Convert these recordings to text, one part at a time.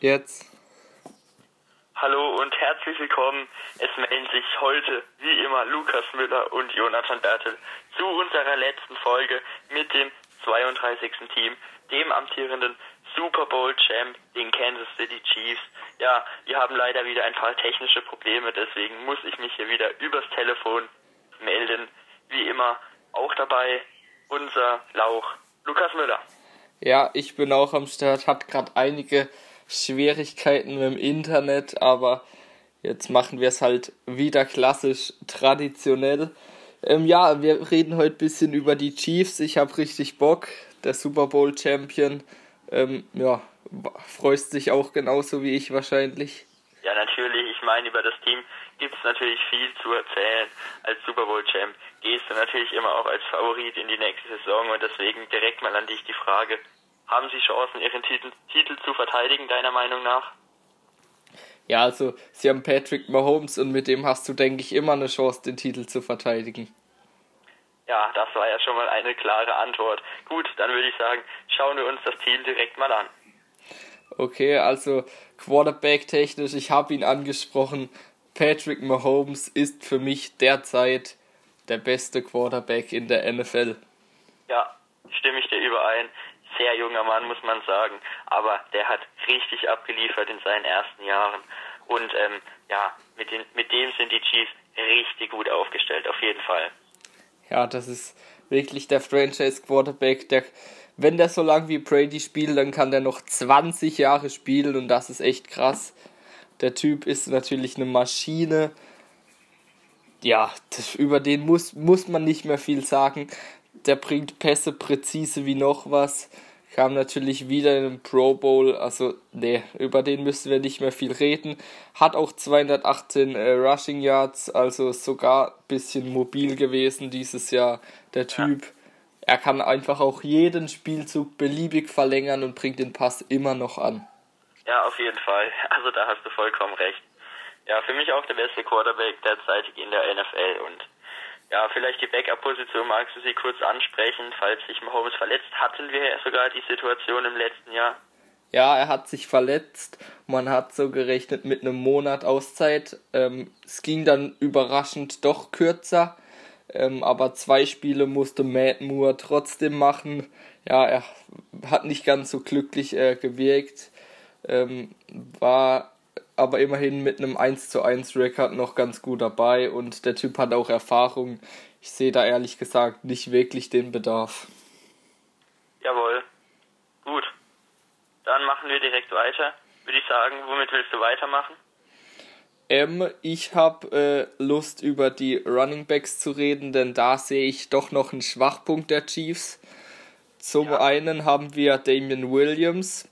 Jetzt. Hallo und herzlich willkommen. Es melden sich heute, wie immer, Lukas Müller und Jonathan Bertel zu unserer letzten Folge mit dem 32. Team, dem amtierenden Super Bowl Champ, den Kansas City Chiefs. Ja, wir haben leider wieder ein paar technische Probleme, deswegen muss ich mich hier wieder übers Telefon melden. Wie immer auch dabei unser Lauch Lukas Müller. Ja, ich bin auch am Start, hat gerade einige Schwierigkeiten mit dem Internet, aber jetzt machen wir es halt wieder klassisch traditionell. Ähm, ja, wir reden heute ein bisschen über die Chiefs. Ich habe richtig Bock. Der Super Bowl Champion. Ähm, ja, freust dich auch genauso wie ich wahrscheinlich. Ja, natürlich. Ich meine, über das Team gibt es natürlich viel zu erzählen. Als Super Bowl Champ gehst du natürlich immer auch als Favorit in die nächste Saison und deswegen direkt mal an dich die Frage, haben sie Chancen, ihren Titel, Titel zu verteidigen, deiner Meinung nach? Ja, also sie haben Patrick Mahomes und mit dem hast du, denke ich, immer eine Chance, den Titel zu verteidigen. Ja, das war ja schon mal eine klare Antwort. Gut, dann würde ich sagen, schauen wir uns das Team direkt mal an. Okay, also Quarterback technisch, ich habe ihn angesprochen. Patrick Mahomes ist für mich derzeit der beste Quarterback in der NFL. Ja, stimme ich dir überein sehr junger Mann, muss man sagen. Aber der hat richtig abgeliefert in seinen ersten Jahren. Und ähm, ja, mit, den, mit dem sind die Chiefs richtig gut aufgestellt, auf jeden Fall. Ja, das ist wirklich der Franchise-Quarterback, der wenn der so lang wie Brady spielt, dann kann der noch 20 Jahre spielen und das ist echt krass. Der Typ ist natürlich eine Maschine. Ja, das, über den muss, muss man nicht mehr viel sagen. Der bringt Pässe präzise wie noch was kam natürlich wieder in den Pro Bowl, also nee, über den müssen wir nicht mehr viel reden. Hat auch 218 äh, Rushing Yards, also sogar ein bisschen mobil gewesen dieses Jahr, der Typ. Ja. Er kann einfach auch jeden Spielzug beliebig verlängern und bringt den Pass immer noch an. Ja, auf jeden Fall. Also da hast du vollkommen recht. Ja, für mich auch der beste Quarterback derzeitig in der NFL und ja, vielleicht die Backup-Position magst du sie kurz ansprechen, falls sich Mahomes verletzt. Hatten wir ja sogar die Situation im letzten Jahr. Ja, er hat sich verletzt. Man hat so gerechnet mit einem Monat Auszeit. Ähm, es ging dann überraschend doch kürzer. Ähm, aber zwei Spiele musste Matt Moore trotzdem machen. Ja, er hat nicht ganz so glücklich äh, gewirkt. Ähm, war aber immerhin mit einem 1 zu 1 Rekord noch ganz gut dabei und der Typ hat auch Erfahrung. Ich sehe da ehrlich gesagt nicht wirklich den Bedarf. Jawohl. Gut. Dann machen wir direkt weiter. Würde ich sagen, womit willst du weitermachen? Ähm, ich habe äh, Lust über die Running Backs zu reden, denn da sehe ich doch noch einen Schwachpunkt der Chiefs. Zum ja. einen haben wir Damian Williams.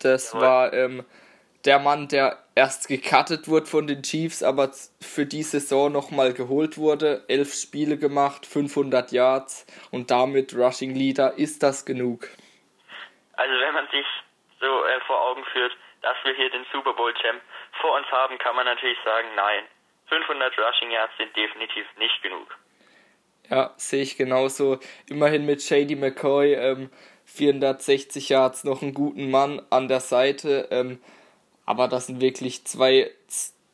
Das Jawohl. war ähm, der Mann, der erst gecuttet wurde von den Chiefs, aber für die Saison nochmal geholt wurde. Elf Spiele gemacht, 500 Yards und damit Rushing Leader. Ist das genug? Also wenn man sich so äh, vor Augen führt, dass wir hier den Super Bowl Champ vor uns haben, kann man natürlich sagen, nein. 500 Rushing Yards sind definitiv nicht genug. Ja, sehe ich genauso. Immerhin mit Shady McCoy ähm, 460 Yards noch einen guten Mann an der Seite. Ähm, aber das sind wirklich zwei,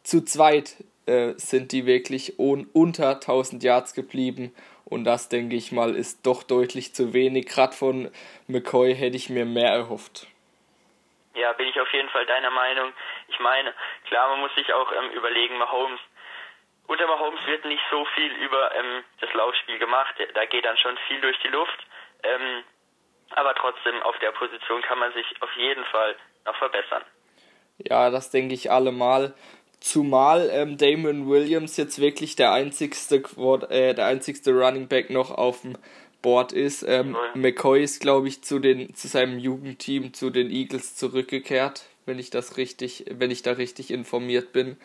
zu zweit äh, sind die wirklich un, unter 1000 Yards geblieben. Und das, denke ich mal, ist doch deutlich zu wenig. Gerade von McCoy hätte ich mir mehr erhofft. Ja, bin ich auf jeden Fall deiner Meinung. Ich meine, klar, man muss sich auch ähm, überlegen, Mahomes, unter Mahomes wird nicht so viel über ähm, das Laufspiel gemacht. Da geht dann schon viel durch die Luft. Ähm, aber trotzdem, auf der Position kann man sich auf jeden Fall noch verbessern. Ja, das denke ich allemal. Zumal ähm, Damon Williams jetzt wirklich der einzigste, äh, der einzigste Running Back noch auf dem Board ist. Ähm, McCoy ist, glaube ich, zu, den, zu seinem Jugendteam, zu den Eagles zurückgekehrt, wenn ich das richtig, wenn ich da richtig informiert bin.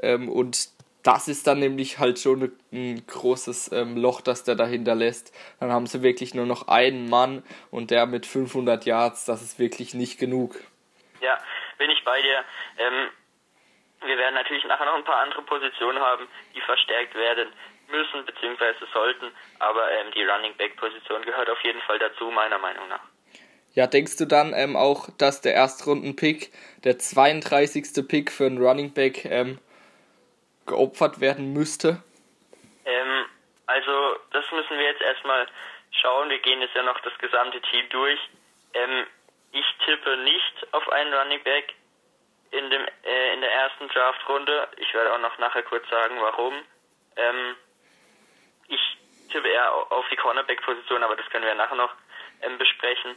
Ähm, und das ist dann nämlich halt schon ein großes ähm, Loch, das der dahinter lässt. Dann haben sie wirklich nur noch einen Mann und der mit 500 Yards, das ist wirklich nicht genug. Ja, bin ich bei dir. Ähm, wir werden natürlich nachher noch ein paar andere Positionen haben, die verstärkt werden müssen bzw. sollten, aber ähm, die Running Back Position gehört auf jeden Fall dazu, meiner Meinung nach. Ja, denkst du dann ähm, auch, dass der Erstrunden-Pick, der 32. Pick für einen Running Back, ähm, geopfert werden müsste? Ähm, also, das müssen wir jetzt erstmal schauen. Wir gehen jetzt ja noch das gesamte Team durch. Ich tippe nicht auf einen Running Back in, dem, äh, in der ersten Draft-Runde. Ich werde auch noch nachher kurz sagen, warum. Ähm, ich tippe eher auf die Cornerback-Position, aber das können wir nachher noch ähm, besprechen.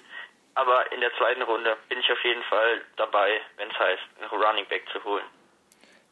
Aber in der zweiten Runde bin ich auf jeden Fall dabei, wenn es heißt, einen Running Back zu holen.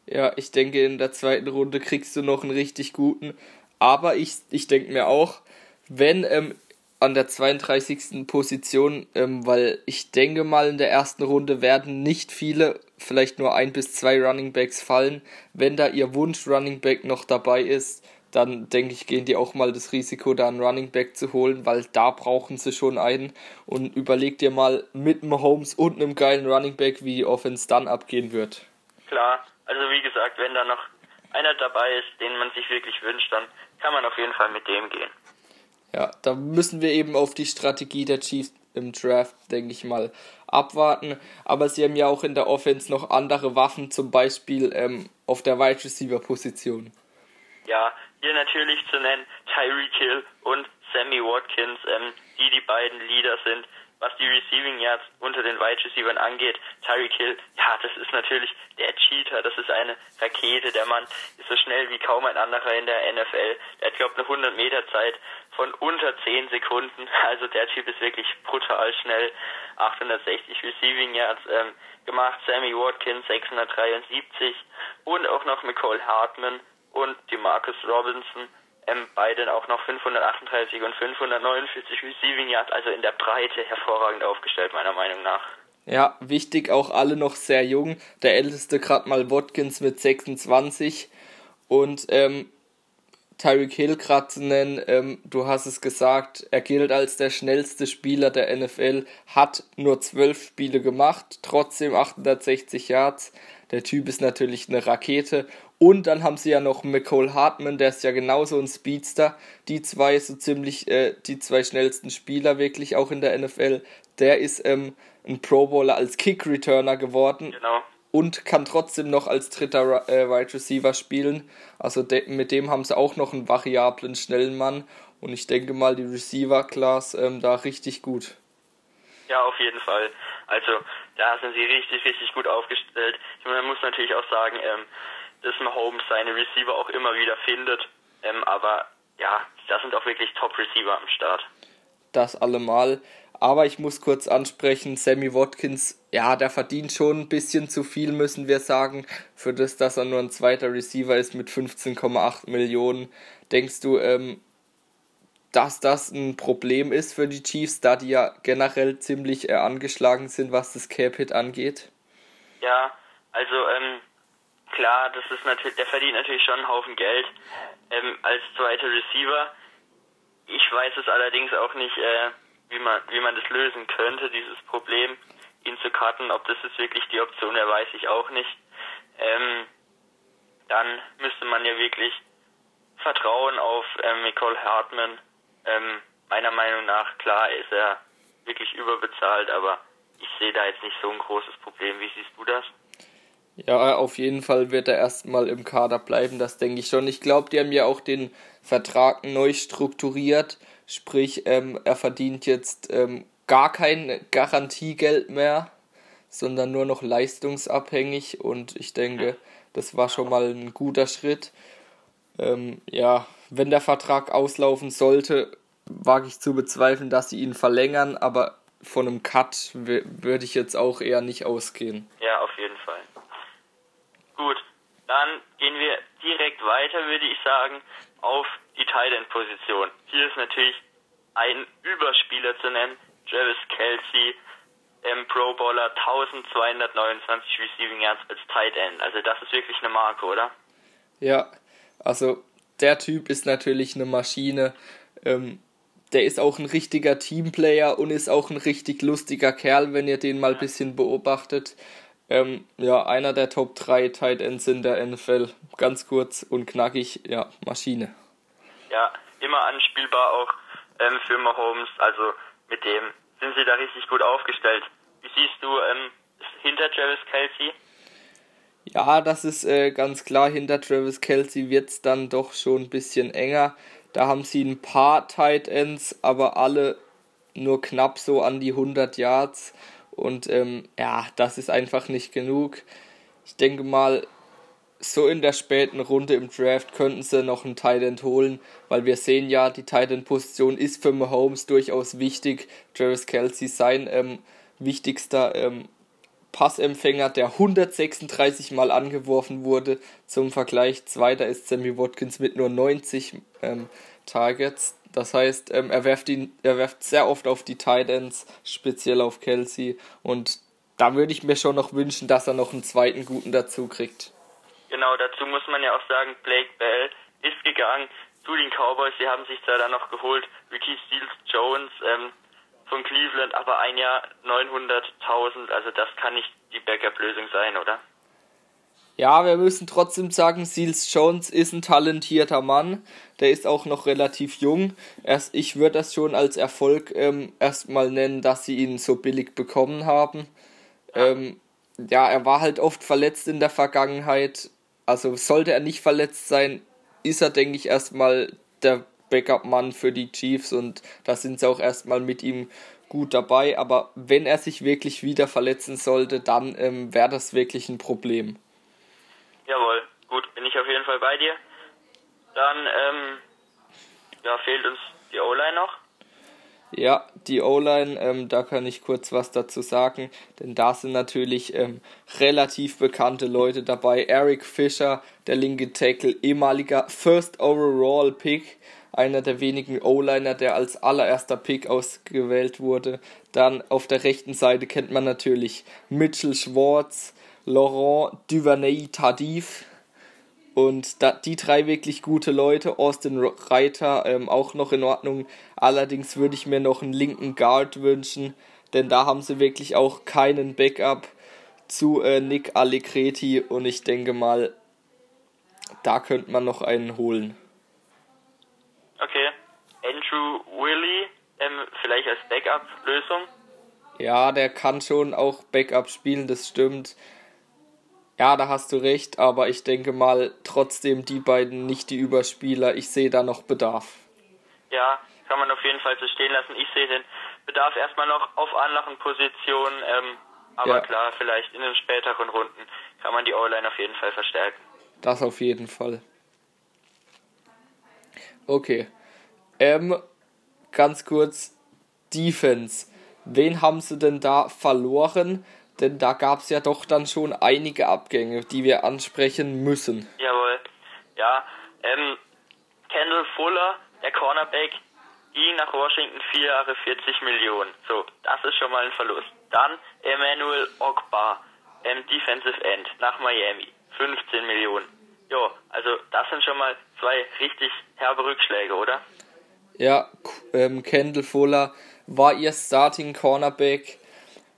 Ja, ich denke, in der zweiten Runde kriegst du noch einen richtig guten. Aber ich, ich denke mir auch, wenn ähm, an der 32. Position, ähm, weil ich denke mal, in der ersten Runde werden nicht viele, vielleicht nur ein bis zwei Running Backs fallen. Wenn da ihr Wunsch Running Back noch dabei ist, dann denke ich, gehen die auch mal das Risiko, da einen Running Back zu holen, weil da brauchen sie schon einen. Und überleg dir mal mit einem Holmes und einem geilen Running Back, wie die Offense dann abgehen wird. Klar, also wie gesagt, wenn da noch einer dabei ist, den man sich wirklich wünscht, dann kann man auf jeden Fall mit dem gehen. Ja, da müssen wir eben auf die Strategie der Chiefs im Draft, denke ich mal, abwarten. Aber sie haben ja auch in der Offense noch andere Waffen, zum Beispiel ähm, auf der Wide Receiver Position. Ja, hier natürlich zu nennen Tyreek Hill und Sammy Watkins, ähm, die die beiden Leader sind, was die Receiving Yards unter den Wide Receivers angeht. Tyreek Hill, ja, das ist natürlich der Cheater, das ist eine Rakete. Der Mann ist so schnell wie kaum ein anderer in der NFL. Der hat, glaube ich, eine 100 Meter Zeit von unter 10 Sekunden. Also der Typ ist wirklich brutal schnell. 860 Receiving Yards ähm, gemacht. Sammy Watkins 673 und auch noch Nicole Hartman und die Marcus Robinson, ähm, beide auch noch 538 und 549 Receiving Yards, also in der Breite hervorragend aufgestellt, meiner Meinung nach. Ja, wichtig, auch alle noch sehr jung. Der älteste gerade mal Watkins mit 26 und ähm, Tyreek Hill gerade zu nennen, ähm, du hast es gesagt, er gilt als der schnellste Spieler der NFL, hat nur 12 Spiele gemacht, trotzdem 860 Yards. Der Typ ist natürlich eine Rakete und dann haben sie ja noch McCall Hartman, der ist ja genauso ein Speedster. Die zwei so ziemlich, äh, die zwei schnellsten Spieler wirklich auch in der NFL. Der ist ähm, ein Pro Bowler als Kick Returner geworden. Genau. Und kann trotzdem noch als dritter äh, Wide Receiver spielen. Also de mit dem haben sie auch noch einen variablen, schnellen Mann. Und ich denke mal, die Receiver-Class ähm, da richtig gut. Ja, auf jeden Fall. Also da sind sie richtig, richtig gut aufgestellt. Man muss natürlich auch sagen, ähm, dass Mahomes seine Receiver auch immer wieder findet. Ähm, aber ja, da sind auch wirklich Top-Receiver am Start. Das allemal. Aber ich muss kurz ansprechen, Sammy Watkins, ja, der verdient schon ein bisschen zu viel, müssen wir sagen, für das, dass er nur ein zweiter Receiver ist mit 15,8 Millionen. Denkst du, ähm, dass das ein Problem ist für die Chiefs, da die ja generell ziemlich äh, angeschlagen sind, was das Cap-Hit angeht? Ja, also ähm, klar, das ist natürlich, der verdient natürlich schon einen Haufen Geld ähm, als zweiter Receiver. Ich weiß es allerdings auch nicht, äh, wie man wie man das lösen könnte, dieses Problem, ihn zu cutten. Ob das ist wirklich die Option wäre, weiß ich auch nicht. Ähm, dann müsste man ja wirklich vertrauen auf ähm, Nicole Hartman. Ähm, meiner Meinung nach, klar, ist er wirklich überbezahlt, aber ich sehe da jetzt nicht so ein großes Problem. Wie siehst du das? Ja, auf jeden Fall wird er erstmal im Kader bleiben, das denke ich schon. Ich glaube, die haben ja auch den Vertrag neu strukturiert, sprich, ähm, er verdient jetzt ähm, gar kein Garantiegeld mehr, sondern nur noch leistungsabhängig und ich denke, das war schon mal ein guter Schritt. Ähm, ja, wenn der Vertrag auslaufen sollte, wage ich zu bezweifeln, dass sie ihn verlängern, aber von einem Cut würde ich jetzt auch eher nicht ausgehen. Ja, auf jeden Fall. Gut, dann gehen wir direkt weiter, würde ich sagen, auf die Tight End Position. Hier ist natürlich ein Überspieler zu nennen, Travis Kelsey, ähm, Pro Bowler 1229 Receiving Yards als Tight End. Also das ist wirklich eine Marke, oder? Ja, also der Typ ist natürlich eine Maschine. Ähm, der ist auch ein richtiger Teamplayer und ist auch ein richtig lustiger Kerl, wenn ihr den mal ein bisschen beobachtet. Ähm, ja, einer der Top 3 Tight Ends in der NFL. Ganz kurz und knackig, ja, Maschine. Ja, immer anspielbar auch ähm, für Mahomes. Also mit dem sind sie da richtig gut aufgestellt. Wie siehst du ähm, hinter Travis Kelsey? Ja, das ist äh, ganz klar. Hinter Travis Kelsey wird es dann doch schon ein bisschen enger. Da haben sie ein paar Tight Ends, aber alle nur knapp so an die 100 Yards. Und ähm, ja, das ist einfach nicht genug. Ich denke mal, so in der späten Runde im Draft könnten sie noch einen Tight End holen, weil wir sehen ja, die Tight End Position ist für Mahomes durchaus wichtig. Travis Kelsey sein ähm, wichtigster ähm, Passempfänger, der 136 Mal angeworfen wurde. Zum Vergleich, zweiter ist Sammy Watkins mit nur 90 ähm, Targets. Das heißt, ähm, er, werft ihn, er werft sehr oft auf die Tight Ends, speziell auf Kelsey. Und da würde ich mir schon noch wünschen, dass er noch einen zweiten guten dazu kriegt. Genau, dazu muss man ja auch sagen, Blake Bell ist gegangen zu den Cowboys. Sie haben sich da dann noch geholt, Ricky Steele Jones ähm, von Cleveland, aber ein Jahr 900.000, also das kann nicht die Backup-Lösung sein, oder? Ja, wir müssen trotzdem sagen, Seals Jones ist ein talentierter Mann. Der ist auch noch relativ jung. Erst, ich würde das schon als Erfolg ähm, erstmal nennen, dass sie ihn so billig bekommen haben. Ähm, ja, er war halt oft verletzt in der Vergangenheit. Also sollte er nicht verletzt sein, ist er, denke ich, erstmal der Backup-Mann für die Chiefs und da sind sie auch erstmal mit ihm gut dabei. Aber wenn er sich wirklich wieder verletzen sollte, dann ähm, wäre das wirklich ein Problem. Jawohl, gut, bin ich auf jeden Fall bei dir. Dann ähm, ja, fehlt uns die O-Line noch. Ja, die O-Line, ähm, da kann ich kurz was dazu sagen, denn da sind natürlich ähm, relativ bekannte Leute dabei. Eric Fischer, der linke Tackle, ehemaliger First Overall Pick, einer der wenigen O-Liner, der als allererster Pick ausgewählt wurde. Dann auf der rechten Seite kennt man natürlich Mitchell Schwartz, Laurent Duvernay Tardif, und da, die drei wirklich gute Leute, Austin Reiter ähm, auch noch in Ordnung. Allerdings würde ich mir noch einen linken Guard wünschen, denn da haben sie wirklich auch keinen Backup zu äh, Nick Allegretti und ich denke mal, da könnte man noch einen holen. Okay. Andrew Willie, ähm, vielleicht als Backup-Lösung? Ja, der kann schon auch Backup spielen, das stimmt. Ja, da hast du recht, aber ich denke mal trotzdem die beiden nicht die Überspieler. Ich sehe da noch Bedarf. Ja, kann man auf jeden Fall so stehen lassen. Ich sehe den Bedarf erstmal noch auf anderen Positionen, ähm, aber ja. klar, vielleicht in den späteren Runden kann man die O-Line auf jeden Fall verstärken. Das auf jeden Fall. Okay. Ähm, ganz kurz, Defense. Wen haben sie denn da verloren? Denn da gab es ja doch dann schon einige Abgänge, die wir ansprechen müssen. Jawohl. Ja, ähm, Kendall Fuller, der Cornerback, ging nach Washington vier Jahre 40 Millionen. So, das ist schon mal ein Verlust. Dann Emmanuel Ogba, ähm, Defensive End, nach Miami, 15 Millionen. Jo, also das sind schon mal zwei richtig herbe Rückschläge, oder? Ja, ähm, Kendall Fuller war ihr Starting Cornerback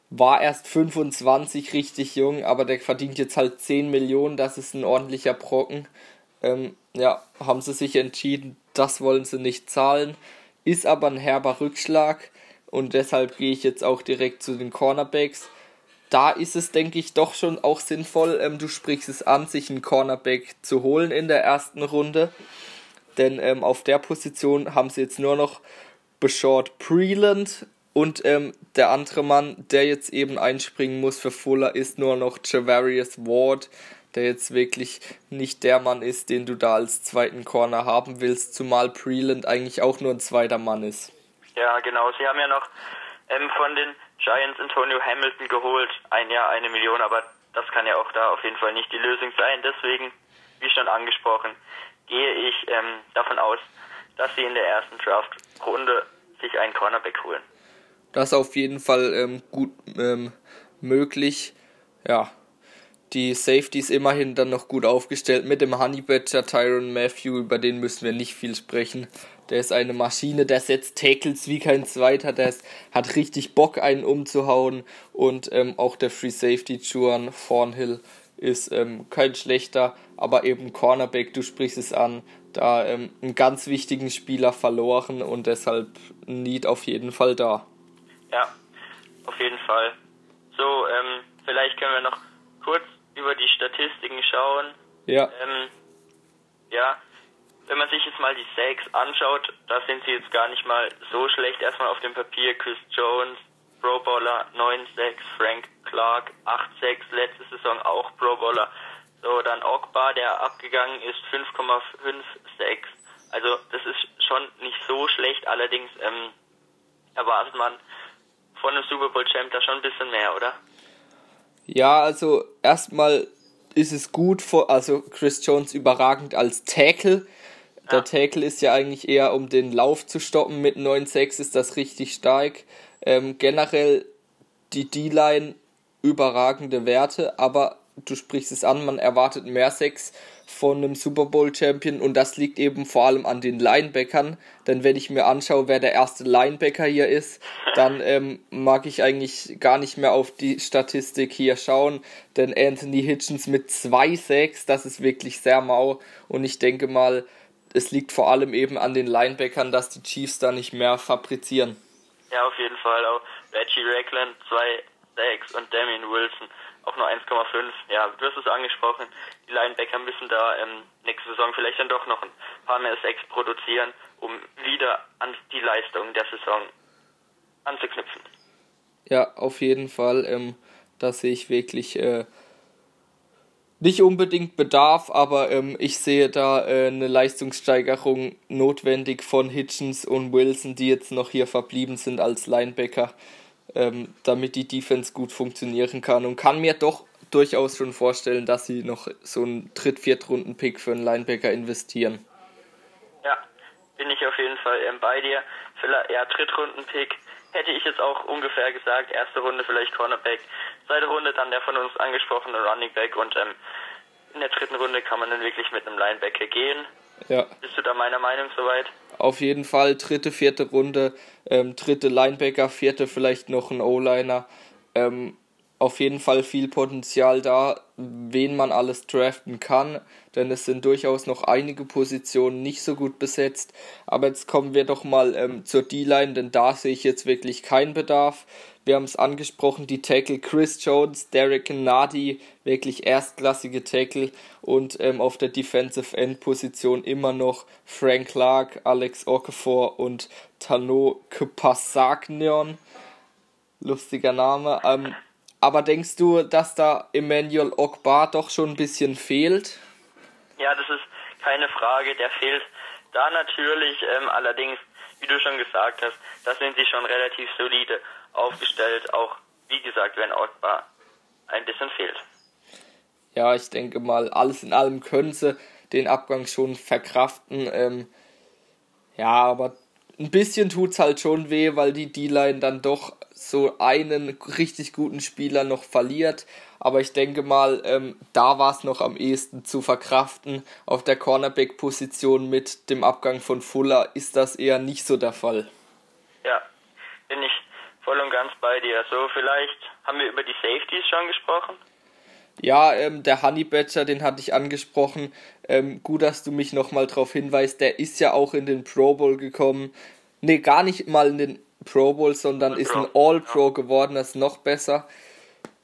war erst 25, richtig jung, aber der verdient jetzt halt 10 Millionen, das ist ein ordentlicher Brocken. Ähm, ja, haben sie sich entschieden, das wollen sie nicht zahlen. Ist aber ein herber Rückschlag und deshalb gehe ich jetzt auch direkt zu den Cornerbacks. Da ist es, denke ich, doch schon auch sinnvoll, ähm, du sprichst es an, sich einen Cornerback zu holen in der ersten Runde. Denn ähm, auf der Position haben sie jetzt nur noch Beshort Preland und ähm, der andere Mann, der jetzt eben einspringen muss für Fuller, ist nur noch Javarius Ward, der jetzt wirklich nicht der Mann ist, den du da als zweiten Corner haben willst, zumal Preland eigentlich auch nur ein zweiter Mann ist. Ja, genau. Sie haben ja noch ähm, von den Giants Antonio Hamilton geholt, ein Jahr eine Million, aber das kann ja auch da auf jeden Fall nicht die Lösung sein. Deswegen, wie schon angesprochen, gehe ich ähm, davon aus, dass sie in der ersten Draft-Runde sich einen Cornerback holen. Das ist auf jeden Fall ähm, gut ähm, möglich. Ja, die Safeties immerhin dann noch gut aufgestellt mit dem Honey Badger Tyron Matthew, über den müssen wir nicht viel sprechen. Der ist eine Maschine, der setzt Tackles wie kein zweiter, der ist, hat richtig Bock, einen umzuhauen. Und ähm, auch der Free Safety Juan Thornhill ist ähm, kein schlechter, aber eben Cornerback, du sprichst es an, da ähm, einen ganz wichtigen Spieler verloren und deshalb Need auf jeden Fall da. Ja, auf jeden Fall. So, ähm, vielleicht können wir noch kurz über die Statistiken schauen. Ja. Ähm, ja, wenn man sich jetzt mal die Sacks anschaut, da sind sie jetzt gar nicht mal so schlecht. Erstmal auf dem Papier Chris Jones, Pro Bowler 9 6 Frank Clark 8 6 letzte Saison auch Pro Bowler. So, dann Ogba, der abgegangen ist, 5,56. Also das ist schon nicht so schlecht, allerdings ähm, erwartet man von einem Super Bowl Champ da schon ein bisschen mehr, oder? Ja, also erstmal ist es gut, vor, also Chris Jones überragend als Tackle. Der Tackle ist ja eigentlich eher, um den Lauf zu stoppen. Mit 9,6 ist das richtig stark. Ähm, generell die D-Line überragende Werte, aber du sprichst es an, man erwartet mehr Sex von einem Super Bowl Champion und das liegt eben vor allem an den Linebackern. Denn wenn ich mir anschaue, wer der erste Linebacker hier ist, dann ähm, mag ich eigentlich gar nicht mehr auf die Statistik hier schauen. Denn Anthony Hitchens mit 2,6, das ist wirklich sehr mau und ich denke mal, es liegt vor allem eben an den Linebackern, dass die Chiefs da nicht mehr fabrizieren. Ja, auf jeden Fall auch Reggie Ragland 2,6 und Damien Wilson auch nur 1,5. Ja, du hast es angesprochen, die Linebacker müssen da ähm, nächste Saison vielleicht dann doch noch ein paar mehr Sex produzieren, um wieder an die Leistung der Saison anzuknüpfen. Ja, auf jeden Fall. Ähm, da sehe ich wirklich äh, nicht unbedingt Bedarf, aber ähm, ich sehe da äh, eine Leistungssteigerung notwendig von Hitchens und Wilson, die jetzt noch hier verblieben sind als Linebacker ähm, damit die Defense gut funktionieren kann und kann mir doch durchaus schon vorstellen, dass sie noch so einen Dritt-, Viertrunden-Pick für einen Linebacker investieren. Ja, bin ich auf jeden Fall ähm, bei dir. Vielleicht, ja, Drittrunden-Pick hätte ich jetzt auch ungefähr gesagt. Erste Runde vielleicht Cornerback, zweite Runde dann der von uns angesprochene Running Back und ähm, in der dritten Runde kann man dann wirklich mit einem Linebacker gehen. Ja. Bist du da meiner Meinung soweit? Auf jeden Fall dritte, vierte Runde, ähm, dritte Linebacker, vierte vielleicht noch ein O-Liner. Ähm, auf jeden Fall viel Potenzial da, wen man alles draften kann, denn es sind durchaus noch einige Positionen nicht so gut besetzt. Aber jetzt kommen wir doch mal ähm, zur D-Line, denn da sehe ich jetzt wirklich keinen Bedarf. Wir haben es angesprochen, die Tackle Chris Jones, Derek Nadi, wirklich erstklassige Tackle und ähm, auf der Defensive End Position immer noch Frank Clark, Alex Okafor und Tano Kpasagnion. Lustiger Name. Ähm, aber denkst du, dass da Emmanuel Ogbar doch schon ein bisschen fehlt? Ja, das ist keine Frage, der fehlt da natürlich. Ähm, allerdings, wie du schon gesagt hast, da sind sie schon relativ solide aufgestellt. Auch, wie gesagt, wenn Ogbar ein bisschen fehlt. Ja, ich denke mal, alles in allem können sie den Abgang schon verkraften. Ähm, ja, aber ein bisschen tut's halt schon weh, weil die D-Line dann doch so einen richtig guten Spieler noch verliert. Aber ich denke mal, ähm, da war es noch am ehesten zu verkraften. Auf der Cornerback-Position mit dem Abgang von Fuller ist das eher nicht so der Fall. Ja, bin ich voll und ganz bei dir. So, vielleicht haben wir über die Safeties schon gesprochen. Ja, ähm, der Honey Badger, den hatte ich angesprochen. Ähm, gut, dass du mich nochmal darauf hinweist. Der ist ja auch in den Pro Bowl gekommen. Ne, gar nicht mal in den Pro Bowl, sondern ist ein All-Pro geworden, das ist noch besser.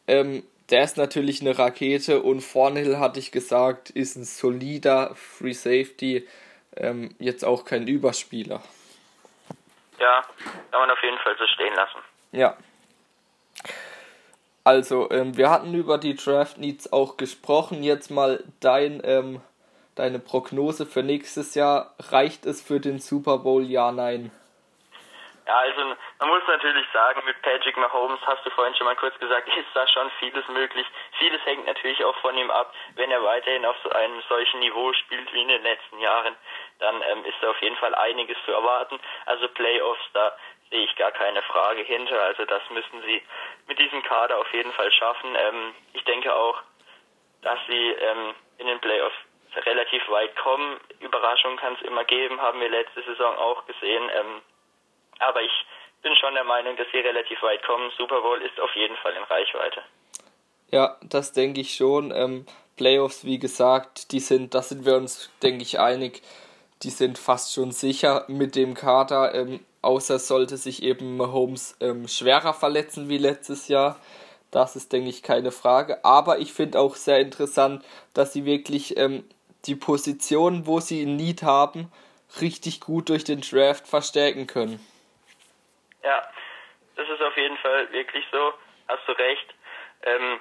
Ähm, der ist natürlich eine Rakete und Thornhill, hatte ich gesagt, ist ein solider Free Safety, ähm, jetzt auch kein Überspieler. Ja, kann man auf jeden Fall so stehen lassen. Ja. Also, ähm, wir hatten über die Draft Needs auch gesprochen. Jetzt mal dein, ähm, deine Prognose für nächstes Jahr. Reicht es für den Super Bowl? Ja, nein. Ja, also man muss natürlich sagen, mit Patrick Mahomes, hast du vorhin schon mal kurz gesagt, ist da schon vieles möglich. Vieles hängt natürlich auch von ihm ab. Wenn er weiterhin auf so einem solchen Niveau spielt wie in den letzten Jahren, dann ähm, ist da auf jeden Fall einiges zu erwarten. Also Playoffs, da sehe ich gar keine Frage hinter. Also das müssen sie mit diesem Kader auf jeden Fall schaffen. Ähm, ich denke auch, dass sie ähm, in den Playoffs relativ weit kommen. Überraschungen kann es immer geben, haben wir letzte Saison auch gesehen. Ähm, aber ich bin schon der Meinung, dass sie relativ weit kommen. Super Bowl ist auf jeden Fall in Reichweite. Ja, das denke ich schon. Ähm, Playoffs, wie gesagt, die sind, da sind wir uns, denke ich, einig, die sind fast schon sicher mit dem Kader. Ähm, außer sollte sich eben Mahomes ähm, schwerer verletzen wie letztes Jahr. Das ist, denke ich, keine Frage. Aber ich finde auch sehr interessant, dass sie wirklich ähm, die Position, wo sie ein Need haben, richtig gut durch den Draft verstärken können. Ja, das ist auf jeden Fall wirklich so. Hast du recht. Ähm,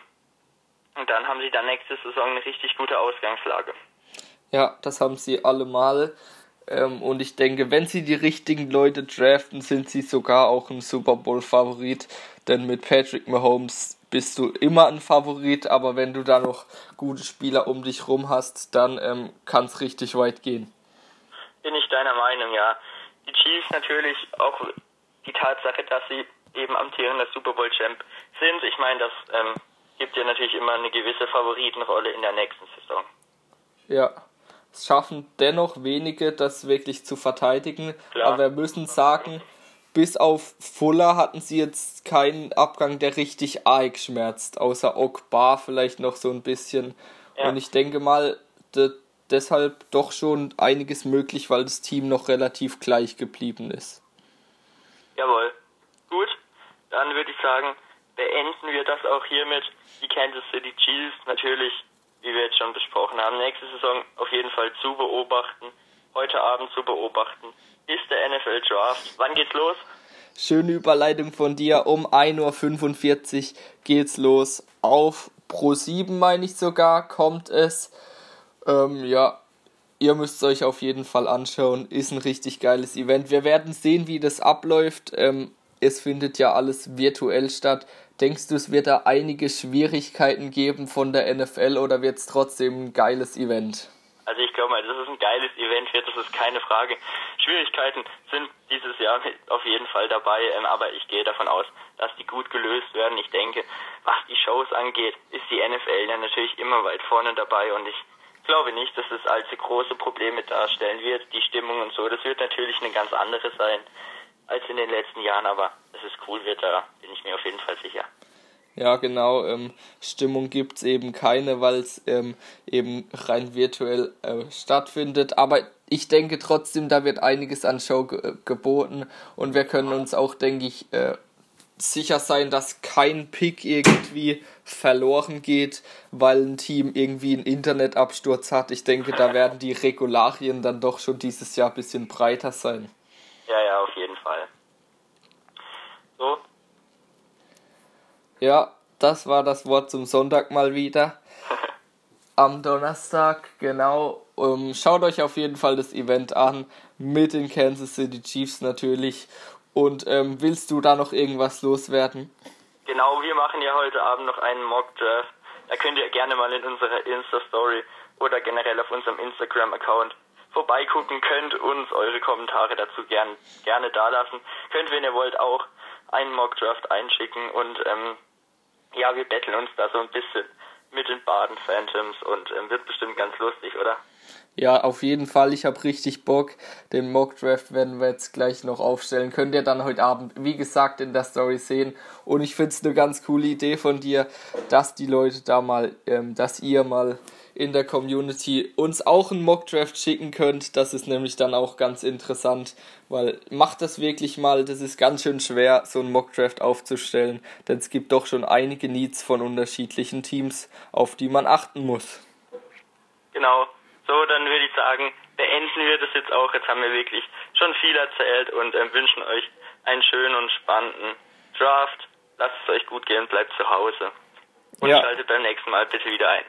und dann haben sie dann nächste Saison eine richtig gute Ausgangslage. Ja, das haben sie allemal. Ähm, und ich denke, wenn sie die richtigen Leute draften, sind sie sogar auch ein Super Bowl-Favorit. Denn mit Patrick Mahomes bist du immer ein Favorit, aber wenn du da noch gute Spieler um dich rum hast, dann ähm, kann es richtig weit gehen. Bin ich deiner Meinung, ja. Die Chiefs natürlich auch die Tatsache, dass sie eben amtierender Super Bowl-Champ sind. Ich meine, das ähm, gibt ja natürlich immer eine gewisse Favoritenrolle in der nächsten Saison. Ja schaffen dennoch wenige, das wirklich zu verteidigen. Klar. Aber wir müssen sagen, bis auf Fuller hatten sie jetzt keinen Abgang, der richtig arg schmerzt, außer Okbar vielleicht noch so ein bisschen. Ja. Und ich denke mal, de deshalb doch schon einiges möglich, weil das Team noch relativ gleich geblieben ist. Jawohl. Gut, dann würde ich sagen, beenden wir das auch hiermit. Die Kansas City Chiefs natürlich wie wir jetzt schon besprochen haben, nächste Saison auf jeden Fall zu beobachten, heute Abend zu beobachten, ist der NFL Draft. Wann geht's los? Schöne Überleitung von dir. Um 1.45 Uhr geht's los. Auf Pro 7, meine ich sogar, kommt es. Ähm, ja, ihr müsst es euch auf jeden Fall anschauen. Ist ein richtig geiles Event. Wir werden sehen, wie das abläuft. Ähm, es findet ja alles virtuell statt. Denkst du, es wird da einige Schwierigkeiten geben von der NFL oder wird es trotzdem ein geiles Event? Also ich glaube mal, dass es ein geiles Event wird, das ist keine Frage. Schwierigkeiten sind dieses Jahr auf jeden Fall dabei, ähm, aber ich gehe davon aus, dass die gut gelöst werden. Ich denke, was die Shows angeht, ist die NFL ja natürlich immer weit vorne dabei und ich glaube nicht, dass es allzu große Probleme darstellen wird. Die Stimmung und so, das wird natürlich eine ganz andere sein als in den letzten Jahren, aber es cool wird, da bin ich mir auf jeden Fall sicher. Ja, genau. Ähm, Stimmung gibt es eben keine, weil es ähm, eben rein virtuell äh, stattfindet. Aber ich denke trotzdem, da wird einiges an Show ge geboten und wir können uns auch, denke ich, äh, sicher sein, dass kein Pick irgendwie verloren geht, weil ein Team irgendwie einen Internetabsturz hat. Ich denke, da werden die Regularien dann doch schon dieses Jahr ein bisschen breiter sein. Ja, ja, auf jeden Fall. So. Ja, das war das Wort zum Sonntag mal wieder. Am Donnerstag, genau. Um, ähm, schaut euch auf jeden Fall das Event an. Mit den Kansas City Chiefs natürlich. Und ähm, willst du da noch irgendwas loswerden? Genau, wir machen ja heute Abend noch einen Mock Draft. Da könnt ihr gerne mal in unserer Insta-Story oder generell auf unserem Instagram-Account vorbeigucken könnt, uns eure Kommentare dazu gern, gerne dalassen. Könnt, wenn ihr wollt, auch einen Mockdraft einschicken und ähm, ja, wir betteln uns da so ein bisschen mit den Baden Phantoms und ähm, wird bestimmt ganz lustig, oder? Ja, auf jeden Fall. Ich habe richtig Bock. Den Mock Draft werden wir jetzt gleich noch aufstellen. Könnt ihr dann heute Abend, wie gesagt, in der Story sehen. Und ich finde es eine ganz coole Idee von dir, dass die Leute da mal, ähm, dass ihr mal in der Community uns auch einen Mockdraft schicken könnt. Das ist nämlich dann auch ganz interessant, weil macht das wirklich mal, das ist ganz schön schwer, so einen Mockdraft aufzustellen, denn es gibt doch schon einige Needs von unterschiedlichen Teams, auf die man achten muss. Genau. So, dann würde ich sagen, beenden wir das jetzt auch. Jetzt haben wir wirklich schon viel erzählt und äh, wünschen euch einen schönen und spannenden Draft. Lasst es euch gut gehen, bleibt zu Hause. Und ja. schaltet beim nächsten Mal bitte wieder ein.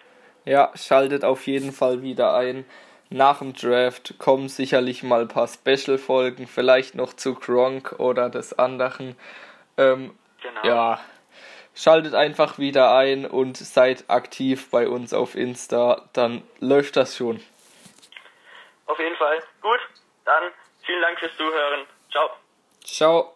Ja, schaltet auf jeden Fall wieder ein. Nach dem Draft kommen sicherlich mal ein paar Special-Folgen, vielleicht noch zu Gronk oder des anderen. Ähm, genau. Ja, schaltet einfach wieder ein und seid aktiv bei uns auf Insta, dann läuft das schon. Auf jeden Fall. Gut, dann vielen Dank fürs Zuhören. Ciao. Ciao.